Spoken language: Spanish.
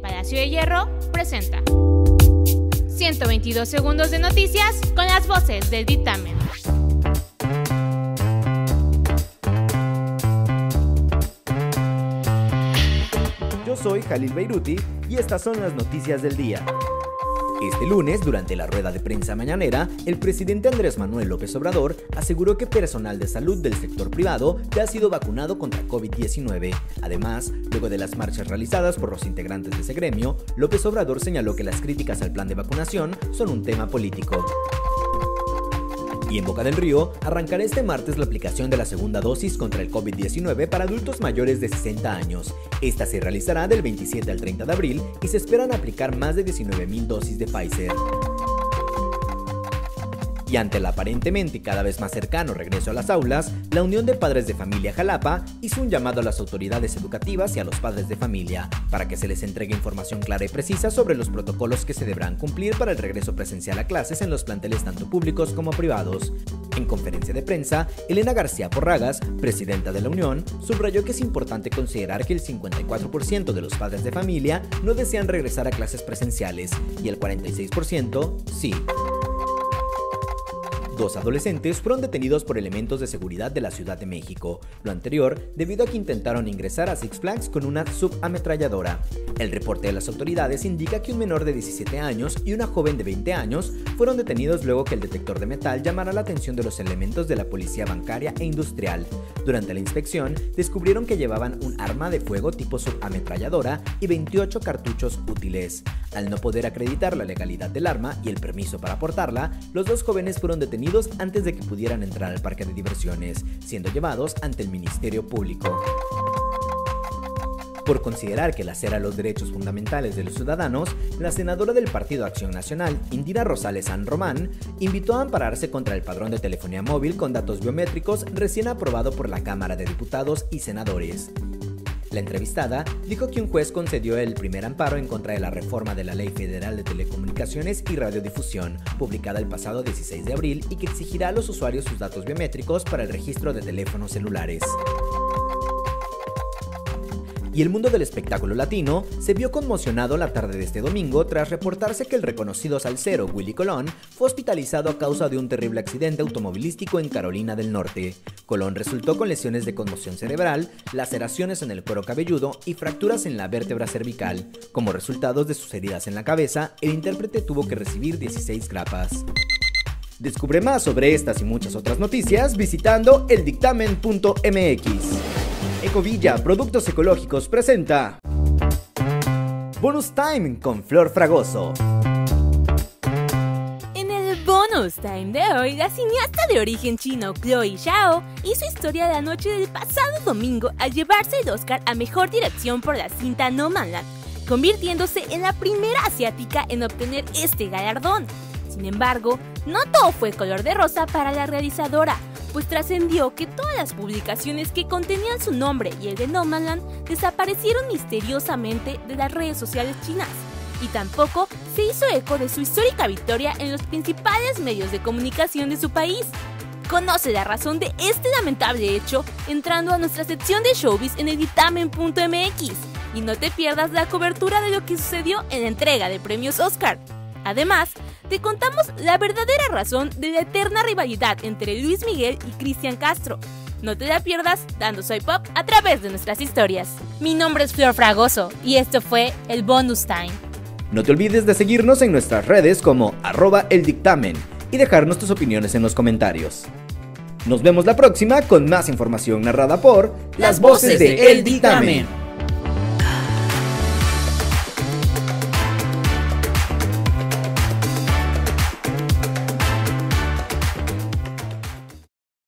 Palacio de Hierro presenta 122 segundos de noticias con las voces del dictamen. Yo soy Jalil Beiruti y estas son las noticias del día. Este lunes, durante la rueda de prensa mañanera, el presidente Andrés Manuel López Obrador aseguró que personal de salud del sector privado ya ha sido vacunado contra COVID-19. Además, luego de las marchas realizadas por los integrantes de ese gremio, López Obrador señaló que las críticas al plan de vacunación son un tema político. Y en Boca del Río arrancará este martes la aplicación de la segunda dosis contra el COVID-19 para adultos mayores de 60 años. Esta se realizará del 27 al 30 de abril y se esperan aplicar más de 19.000 dosis de Pfizer y ante el aparentemente cada vez más cercano regreso a las aulas, la Unión de Padres de Familia Jalapa hizo un llamado a las autoridades educativas y a los padres de familia para que se les entregue información clara y precisa sobre los protocolos que se deberán cumplir para el regreso presencial a clases en los planteles tanto públicos como privados. En conferencia de prensa, Elena García Porragas, presidenta de la Unión, subrayó que es importante considerar que el 54% de los padres de familia no desean regresar a clases presenciales y el 46% sí. Dos adolescentes fueron detenidos por elementos de seguridad de la Ciudad de México, lo anterior debido a que intentaron ingresar a Six Flags con una subametralladora. El reporte de las autoridades indica que un menor de 17 años y una joven de 20 años fueron detenidos luego que el detector de metal llamara la atención de los elementos de la policía bancaria e industrial. Durante la inspección, descubrieron que llevaban un arma de fuego tipo subametralladora y 28 cartuchos útiles. Al no poder acreditar la legalidad del arma y el permiso para portarla, los dos jóvenes fueron detenidos antes de que pudieran entrar al parque de diversiones, siendo llevados ante el Ministerio Público. Por considerar que lacera los derechos fundamentales de los ciudadanos, la senadora del Partido Acción Nacional, Indira Rosales San Román, invitó a ampararse contra el padrón de telefonía móvil con datos biométricos recién aprobado por la Cámara de Diputados y Senadores. La entrevistada dijo que un juez concedió el primer amparo en contra de la reforma de la Ley Federal de Telecomunicaciones y Radiodifusión, publicada el pasado 16 de abril y que exigirá a los usuarios sus datos biométricos para el registro de teléfonos celulares y el mundo del espectáculo latino se vio conmocionado la tarde de este domingo tras reportarse que el reconocido salsero Willy Colón fue hospitalizado a causa de un terrible accidente automovilístico en Carolina del Norte. Colón resultó con lesiones de conmoción cerebral, laceraciones en el cuero cabelludo y fracturas en la vértebra cervical. Como resultados de sus heridas en la cabeza, el intérprete tuvo que recibir 16 grapas. Descubre más sobre estas y muchas otras noticias visitando eldictamen.mx. Ecovilla Productos Ecológicos presenta Bonus Time con Flor Fragoso. En el Bonus Time de hoy, la cineasta de origen chino Chloe Zhao hizo historia la noche del pasado domingo al llevarse el Oscar a Mejor Dirección por la cinta No convirtiéndose en la primera asiática en obtener este galardón. Sin embargo, no todo fue color de rosa para la realizadora, pues trascendió que todas las publicaciones que contenían su nombre y el de Nomadland desaparecieron misteriosamente de las redes sociales chinas. Y tampoco se hizo eco de su histórica victoria en los principales medios de comunicación de su país. Conoce la razón de este lamentable hecho entrando a nuestra sección de showbiz en editamen.mx y no te pierdas la cobertura de lo que sucedió en la entrega de premios Oscar. Además, te contamos la verdadera razón de la eterna rivalidad entre Luis Miguel y Cristian Castro. No te la pierdas dando Soy Pop a través de nuestras historias. Mi nombre es Flor Fragoso y esto fue el Bonus Time. No te olvides de seguirnos en nuestras redes como arroba el dictamen y dejarnos tus opiniones en los comentarios. Nos vemos la próxima con más información narrada por las voces de El Dictamen.